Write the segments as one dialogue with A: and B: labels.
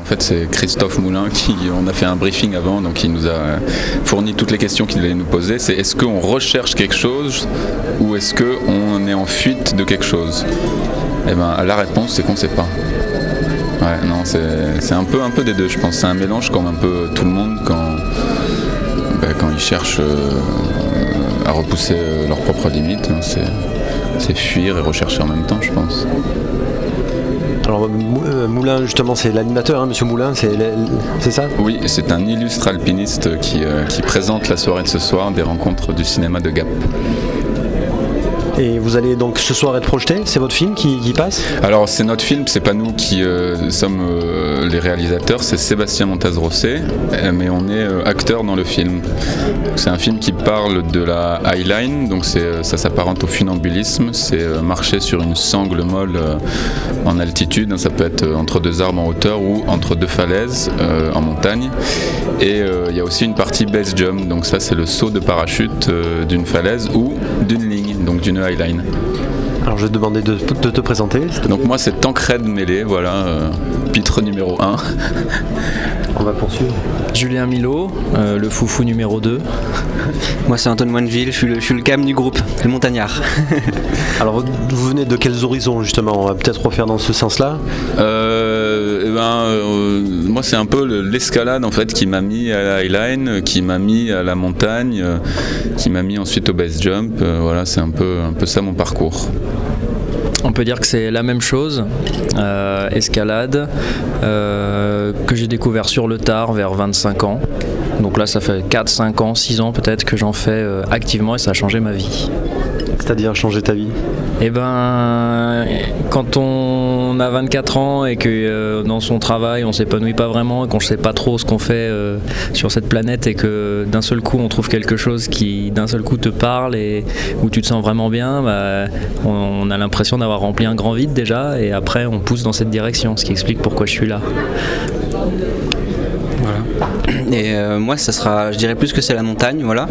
A: En fait, c'est Christophe Moulin qui, on a fait un briefing avant, donc il nous a fourni toutes les questions qu'il allait nous poser. C'est est-ce qu'on recherche quelque chose ou est-ce qu'on est en fuite de quelque chose? Eh ben, la réponse, c'est qu'on ne sait pas. Ouais, non, c'est un peu, un peu des deux, je pense. C'est un mélange comme un peu tout le monde quand, ben, quand ils cherchent euh, à repousser leurs propres limites. hein. C'est fuir et rechercher en même temps, je pense.
B: Alors Mou- euh, Moulin, justement, c'est l'animateur, hein, Monsieur Moulin, c'est ça?
A: Oui, c'est un illustre alpiniste qui, euh, qui présente la soirée de ce soir des rencontres du cinéma de Gap.
B: Et vous allez donc ce soir être projeté C'est votre film qui, passe
A: Alors c'est notre film, c'est pas nous qui euh, sommes euh, les réalisateurs, c'est Sébastien Montaz-Rosset, euh, mais on est acteur dans le film. C'est un film qui parle de la highline, donc ça s'apparente au funambulisme, c'est marcher sur une sangle molle en altitude, hein, ça peut être entre deux arbres en hauteur ou entre deux falaises en montagne. Et il y a aussi une partie base jump, donc ça c'est le saut de parachute d'une falaise ou d'une ligne, donc d'une highline.
B: Alors je vais te demander de, de te présenter.
A: Donc moi c'est Tancred Mêlé, voilà, euh, pitre numéro 1.
B: on va poursuivre.
C: Julien Milo, euh, le foufou numéro 2.
D: Moi c'est Antoine Moineville, je suis le, je suis le cam du groupe, le montagnard.
B: Alors vous, vous venez de quels horizons justement? On va peut-être refaire dans ce sens-là.
A: Euh, eh ben, euh, moi c'est un peu le- l'escalade en fait qui m'a mis à la highline, qui m'a mis à la montagne, euh, qui m'a mis ensuite au base jump. euh, voilà, c'est un peu, un peu ça mon parcours.
C: On peut dire que c'est la même chose, euh, escalade, euh, que j'ai découvert sur le tard vers 25 ans. Donc là, ça fait 4, 5 ans, 6 ans peut-être que j'en fais euh, activement et ça a changé ma vie.
B: C'est-à-dire changer ta vie?
C: Eh ben, quand on a 24 ans et que euh, dans son travail on s'épanouit pas vraiment et qu'on ne sait pas trop ce qu'on fait euh, sur cette planète et que d'un seul coup on trouve quelque chose qui d'un seul coup te parle et où tu te sens vraiment bien, bah, on, on a l'impression d'avoir rempli un grand vide déjà et après on pousse dans cette direction, ce qui explique pourquoi je suis là.
D: Et euh, moi ça sera, je dirais plus que c'est la montagne, voilà.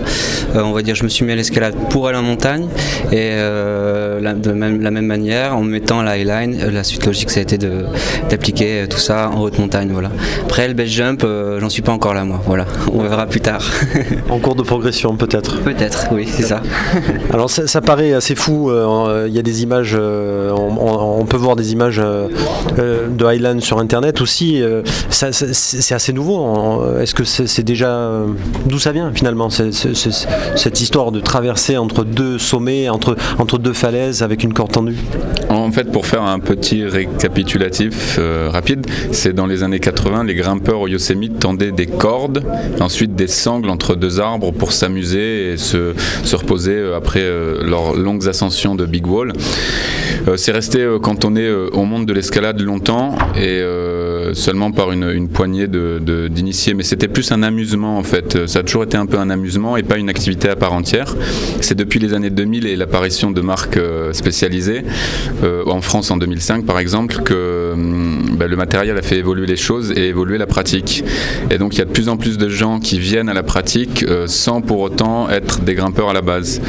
D: Euh, on va dire je me suis mis à l'escalade pour aller en montagne et euh, la- de même, la même manière en me mettant la highline, la suite logique ça a été d'appliquer tout ça en haute montagne, voilà. Après le base jump, j'en suis pas encore là moi, voilà. On verra plus tard.
B: En cours de progression peut-être.
D: Peut-être, oui, c'est ça.
B: Alors ça, ça paraît assez fou, il y a des images, on- on peut voir des images euh, euh, de Highland sur internet aussi, euh, c'est assez nouveau, est-ce que c'est déjà... D'où ça vient finalement, cette histoire de traverser entre deux sommets, entre, deux falaises avec une corde tendue?
A: En fait, pour faire un petit récapitulatif rapide, c'est dans les années 80, les grimpeurs au Yosemite tendaient des cordes, ensuite des sangles entre deux arbres pour s'amuser et se, se reposer après leurs longues ascensions de Big Wall. Euh, c'est resté euh, cantonné euh, au monde de l'escalade longtemps et seulement par une, poignée de- de- d'initiés, mais c'était plus un amusement en fait. Euh, Ça a toujours été un peu un amusement et pas une activité à part entière. C'est depuis les années 2000 et l'apparition de marques euh, spécialisées, euh, en France en 2005 par exemple, que hum, bah, le matériel a fait évoluer les choses et évoluer la pratique. Et donc il y a de plus en plus de gens qui viennent à la pratique euh, sans pour autant être des grimpeurs à la base.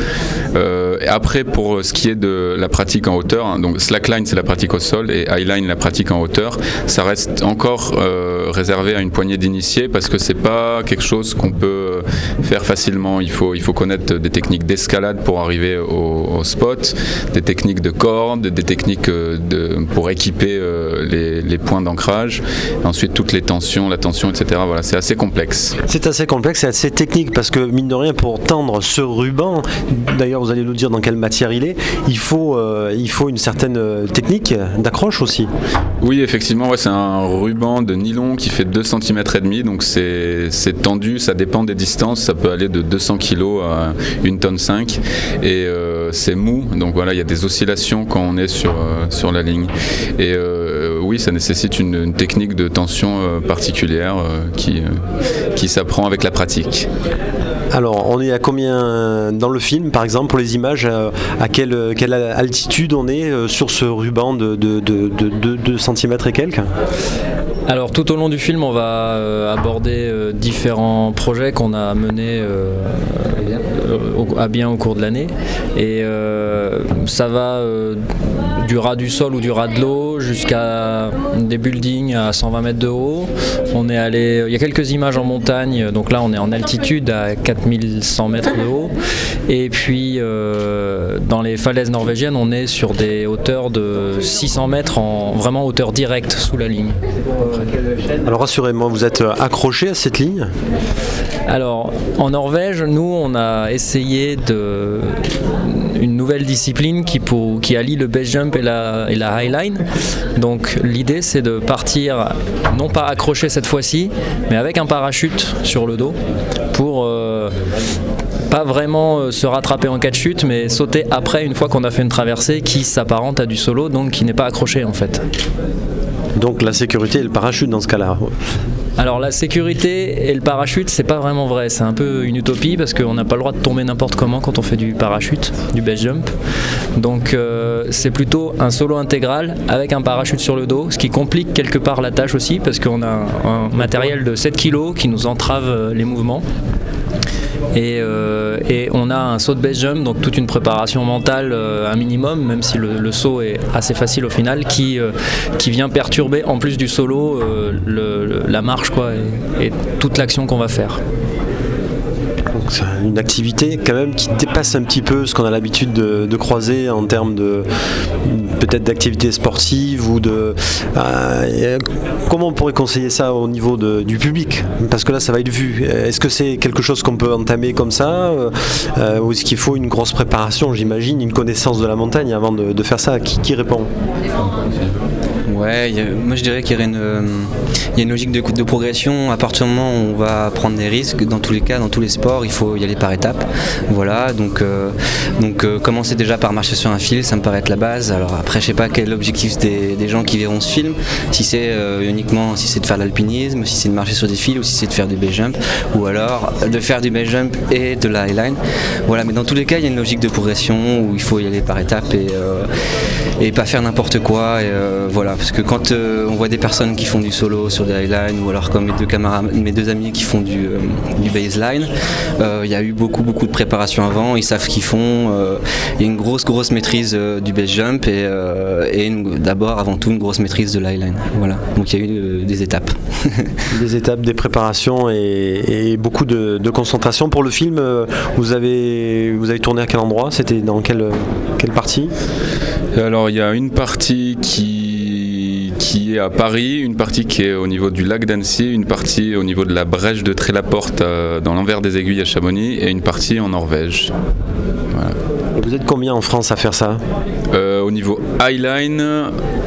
A: Euh, après, pour ce qui est de la pratique en hauteur, hein, donc slackline c'est la pratique au sol et highline la pratique en hauteur, ça reste encore euh, réservé à une poignée d'initiés parce que c'est pas quelque chose qu'on peut faire facilement. Il faut, il faut connaître des techniques d'escalade pour arriver au, au spot, des techniques de corde, des techniques euh, de, pour équiper euh, les, les points d'ancrage, ensuite toutes les tensions, la tension, etc. Voilà, c'est assez complexe.
B: C'est assez complexe, c'est assez technique parce que mine de rien pour tendre ce ruban, d'ailleurs vous allez nous dire dans quelle matière il est, il faut, euh, il faut une certaine euh, technique d'accroche aussi.
A: Oui, effectivement, ouais, c'est un ruban de nylon qui fait 2 cm et demi, donc c'est tendu, ça dépend des distances, ça peut aller de 200 kg à 1 tonne 5 et euh, c'est mou, donc voilà, il y a des oscillations quand on est sur, euh, sur la ligne. Et euh, oui, ça nécessite une, technique de tension particulière qui, qui s'apprend avec la pratique.
B: Alors on est à combien dans le film par exemple pour les images, à quelle, quelle altitude on est sur ce ruban de 2 de, de, de, cm et quelques?
C: Alors tout au long du film, on va euh, aborder euh, différents projets qu'on a menés euh, au- à bien au cours de l'année. Et ça va du ras du sol ou du ras de l'eau jusqu'à des buildings à 120 mètres de haut. On est allé, il y a quelques images en montagne, donc là on est en altitude à 4100 mètres de haut. Et puis euh, dans les falaises norvégiennes, on est sur des hauteurs de 600 mètres en vraiment hauteur directe sous la ligne.
B: Alors rassurez-moi, vous êtes accroché à cette ligne?
C: Alors en Norvège, nous on a essayé de nouvelle discipline qui, pour, qui allie le base jump et la, et la highline. Donc l'idée c'est de partir, non pas accroché cette fois-ci, mais avec un parachute sur le dos pour euh, pas vraiment euh, se rattraper en cas de chute, mais sauter après une fois qu'on a fait une traversée qui s'apparente à du solo, donc qui n'est pas accroché en fait.
B: Donc la sécurité et le parachute dans ce cas-là.
C: Alors la sécurité et le parachute, c'est pas vraiment vrai. C'est un peu une utopie parce qu'on n'a pas le droit de tomber n'importe comment quand on fait du parachute, du base jump. Donc euh, c'est plutôt un solo intégral avec un parachute sur le dos, ce qui complique quelque part la tâche aussi parce qu'on a un matériel de 7 kg qui nous entrave euh, les mouvements. Et, euh, et, on a un saut de base jump, donc toute une préparation mentale, euh, un minimum, même si le, saut est assez facile au final, qui, euh, vient perturber en plus du solo la marche et toute l'action qu'on va faire.
B: Une activité quand même qui dépasse un petit peu ce qu'on a l'habitude de, croiser en termes de peut-être d'activité sportive ou de euh, comment on pourrait conseiller ça au niveau du public? Parce que là ça va être vu. Est-ce que c'est quelque chose qu'on peut entamer comme ça euh, ou est-ce qu'il faut une grosse préparation, j'imagine, une connaissance de la montagne avant de, faire ça? Qui répond?
D: Ouais, moi je dirais qu'il y, euh, a une logique de, progression. À partir du moment où on va prendre des risques, dans tous les cas, dans tous les sports, il faut y aller par étapes. Voilà, donc, euh, donc euh, commencer déjà par marcher sur un fil, ça me paraît être la base. Alors après, je sais pas quel est l'objectif des, gens qui verront ce film. Si c'est uniquement si c'est de faire l'alpinisme, si c'est de marcher sur des fils, ou si c'est de faire du base jump, ou alors de faire du base jump et de la highline. Voilà, mais dans tous les cas, il y a une logique de progression où il faut y aller par étapes et, et pas faire n'importe quoi. Et, voilà, parce que quand euh, on voit des personnes qui font du solo sur des highlines ou alors comme mes deux camarades, mes deux amis qui font du, euh, du baseline, il euh, y a eu beaucoup beaucoup de préparation avant, ils savent qu'ils font, il y a une grosse grosse maîtrise du base jump et, d'abord avant tout une grosse maîtrise de l'highline. Voilà, donc il y a eu des étapes.
B: des étapes, des préparations et, et beaucoup de, de, concentration. Pour le film, vous avez, vous avez tourné à quel endroit? C'était dans quelle, quelle partie?
A: Alors il y a une partie qui qui est à Paris, une partie qui est au niveau du lac d'Annecy, une partie au niveau de la brèche de Trélaporte euh, dans l'envers des aiguilles à Chamonix et une partie en Norvège.
B: Voilà. Vous êtes combien en France à faire ça
A: euh, Au niveau highline,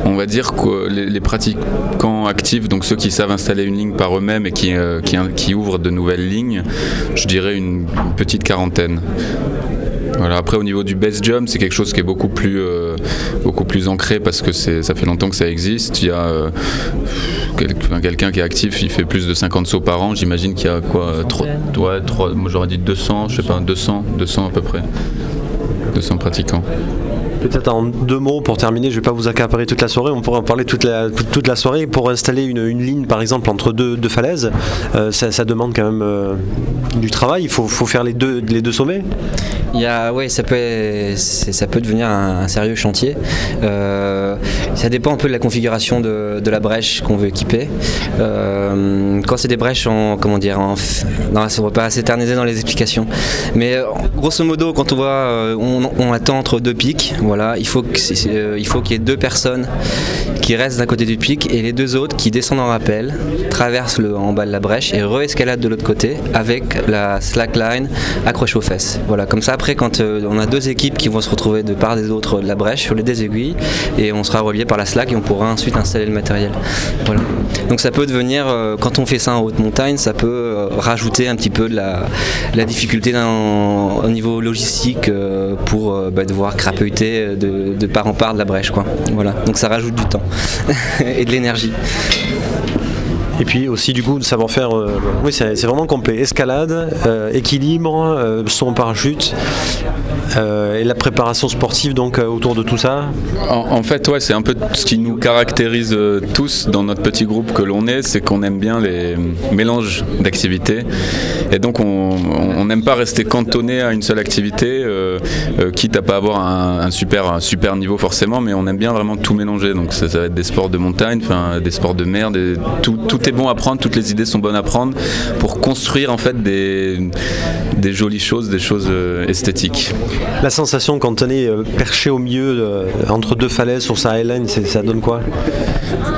A: on va dire que les, les, pratiquants actifs, donc ceux qui savent installer une ligne par eux-mêmes et qui, euh, qui, qui, ouvrent de nouvelles lignes, je dirais une, une petite quarantaine. Après au niveau du base jump, c'est quelque chose qui est beaucoup plus, euh, beaucoup plus ancré parce que ça fait longtemps que ça existe. Il y a euh, quelqu'un qui est actif, il fait plus de 50 sauts par an. J'imagine qu'il y a quoi ouais, Moi j'aurais dit 200, je sais pas, 200, 200 à peu près. 200 pratiquants.
B: Peut-être en deux mots pour terminer, je ne vais pas vous accaparer toute la soirée, on pourrait en parler toute la, toute, la soirée. Pour installer une, ligne par exemple entre deux, deux falaises, euh, ça, demande quand même euh, du travail, il faut, faut, faire les deux, les deux sommets
D: il y a, ça peut, ça peut devenir un, sérieux chantier. Euh, ça dépend un peu de la configuration de, la brèche qu'on veut équiper. Euh, quand c'est des brèches en, comment dire, en, va pas s'éterniser dans les explications. Mais grosso modo, quand on voit, on, attend entre deux pics. Voilà, il faut qu'il euh, y ait deux personnes qui restent d'un côté du pic et les deux autres qui descendent en rappel, traversent en bas de la brèche et re-escaladent de l'autre côté avec la slackline accrochée aux fesses. Voilà, comme ça après quand euh, on a deux équipes qui vont se retrouver de part des autres de la brèche sur les deux aiguilles et on sera relié par la slack et on pourra ensuite installer le matériel. Donc ça peut devenir, euh, quand on fait ça en haute montagne, ça peut euh, rajouter un petit peu de la, difficulté au niveau logistique euh, pour bah, devoir crapeuter de, de, part en part de la brèche. Quoi. Voilà. Donc ça rajoute du temps et de l'énergie.
B: Et puis aussi du coup de savoir faire, euh, oui c'est vraiment complet, escalade, euh, équilibre, euh, son parachute, et la préparation sportive donc autour de tout ça
A: en, fait, ouais, c'est un peu ce qui nous caractérise tous dans notre petit groupe que l'on est, c'est qu'on aime bien les mélanges d'activités. Et donc on n'aime pas rester cantonné à une seule activité, quitte à pas avoir un, super, super niveau forcément, mais on aime bien vraiment tout mélanger. Donc ça, va être des sports de montagne, des sports de mer, tout, tout, est bon à prendre, toutes les idées sont bonnes à prendre pour construire en fait des, jolies choses, des choses euh, esthétiques.
B: La sensation quand on est euh, perché au milieu euh, entre deux falaises sur sa Highline, ça donne quoi?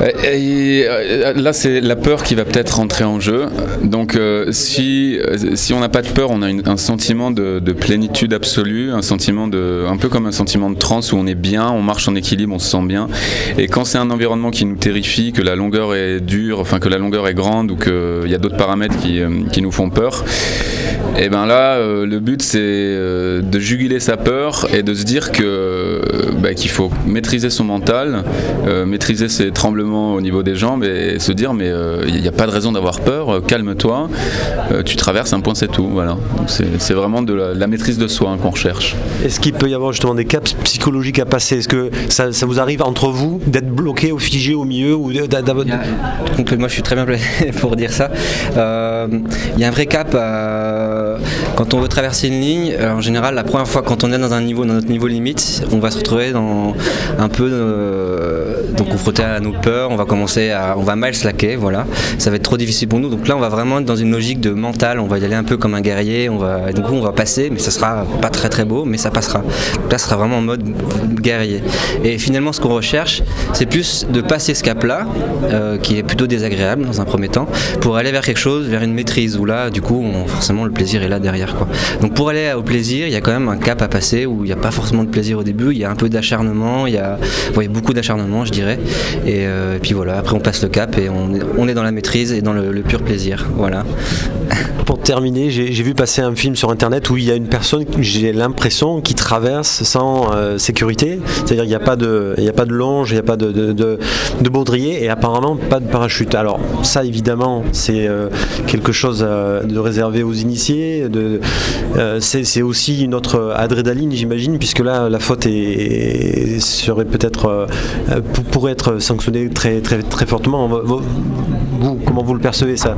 A: Là c'est la peur qui va peut-être rentrer en jeu. Donc si, si on n'a pas de peur, on a un sentiment de, de, plénitude absolue, un sentiment de, un peu comme un sentiment de transe où on est bien, on marche en équilibre, on se sent bien. Et quand c'est un environnement qui nous terrifie, que la longueur est dure, enfin que la longueur est grande ou qu'il y a d'autres paramètres qui, qui nous font peur, et ben là, euh, le but c'est euh, de juguler sa peur et de se dire que euh, bah, qu'il faut maîtriser son mental, maîtriser ses tremblements au niveau des jambes et se dire mais il n'y a pas de raison d'avoir peur, calme-toi, tu traverses un point c'est tout. Voilà. C'est vraiment de la, maîtrise de soi hein, qu'on recherche.
B: Est-ce qu'il peut y avoir justement des caps psychologiques à passer? Est-ce que ça, vous arrive entre vous d'être bloqué ou figé au milieu ou
D: Donc moi je suis très bien placé pour dire ça. Il y a un vrai cap. Euh, quand on veut traverser une ligne, euh, en général, la première fois quand on est dans un niveau, dans notre niveau limite, on va se retrouver dans un peu euh, donc confronté à nos peurs. On va commencer à, on va mal slacker, voilà. Ça va être trop difficile pour nous. Donc là, on va vraiment être dans une logique de mental. On va y aller un peu comme un guerrier. On va, du coup, on va passer, mais ça sera pas très très beau, mais ça passera. là, ça sera vraiment en mode guerrier. Et finalement, ce qu'on recherche, c'est plus de passer ce cap-là, qui est plutôt désagréable dans un premier temps, pour aller vers quelque chose, vers une maîtrise. Où là, du coup, forcément, le plaisir est là derrière. Quoi. Donc pour aller au plaisir, il y a quand même un cap à passer où il n'y a pas forcément de plaisir au début, il y a un peu d'acharnement, il y a beaucoup d'acharnement, je dirais. Euh, et, puis voilà, après on passe le cap et on est, dans la maîtrise et dans le, pur plaisir. Voilà.
B: Pour terminer, j'ai vu passer un film sur internet où il y a une personne, j'ai l'impression, qui traverse sans euh, sécurité. C'est-à-dire qu'il n'y a pas de, a pas de longe, il n'y a pas de, baudrier et apparemment pas de parachute. Alors ça, évidemment, c'est euh, quelque chose euh, de réservé aux initiés. c'est aussi une autre adrénaline, j'imagine, puisque là, la faute est, serait peut-être pourrait être sanctionnée très très très fortement. Vous, comment vous le percevez ça?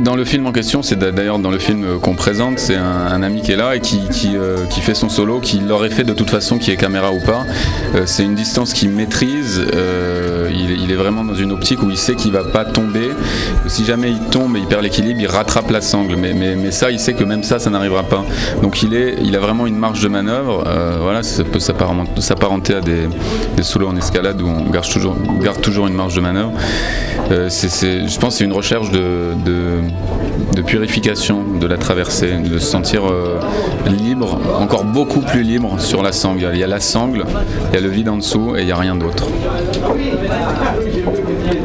A: Dans le film en question, c'est d'ailleurs dans le film qu'on présente, c'est un, ami qui est là et qui, euh, qui, fait son solo, qui l'aurait fait de toute façon, qui est caméra ou pas. Euh, c'est une distance qu'il maîtrise. Euh, il, est vraiment dans une optique où il sait qu'il va pas tomber. Si jamais il tombe et il perd l'équilibre, il rattrape la sangle. Mais, mais, mais, ça, il sait que même ça, ça n'arrivera pas. Donc il, est, il a vraiment une marge de manœuvre. voilà, ça peut s'apparenter à des, des solos en escalade où on garde toujours, garde toujours une marge de manœuvre. c'est, je pense que c'est une recherche de, de purification de la traversée, de se sentir euh, libre, encore beaucoup plus libre sur la sangle. Il y a la sangle, il y a le vide en dessous et il n'y a rien d'autre.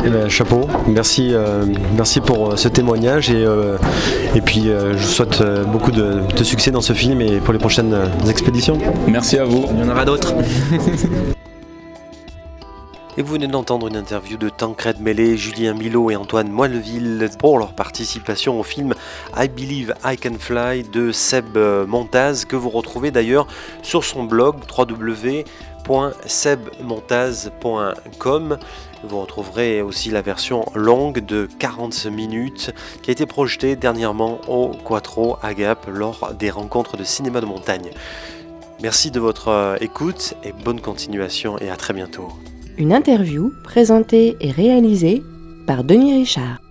B: Eh ben, chapeau, merci, euh, merci pour euh, ce témoignage et, et puis je vous souhaite beaucoup de, de succès dans ce film et pour les prochaines expéditions.
A: Merci à vous.
D: Il y en aura d'autres.
B: Et vous venez d'entendre une interview de Tancred Mellet, Julien Milo et Antoine Moelleville pour leur participation au film I Believe I Can Fly de Seb Montaz que vous retrouvez d'ailleurs sur son blog www.sebmontaz.com. Vous retrouverez aussi la version longue de 40 minutes qui a été projetée dernièrement au Quattro à Gap lors des rencontres de cinéma de montagne. Merci de votre euh, écoute et bonne continuation et à très bientôt.
E: Une interview présentée et réalisée par Denis Richard.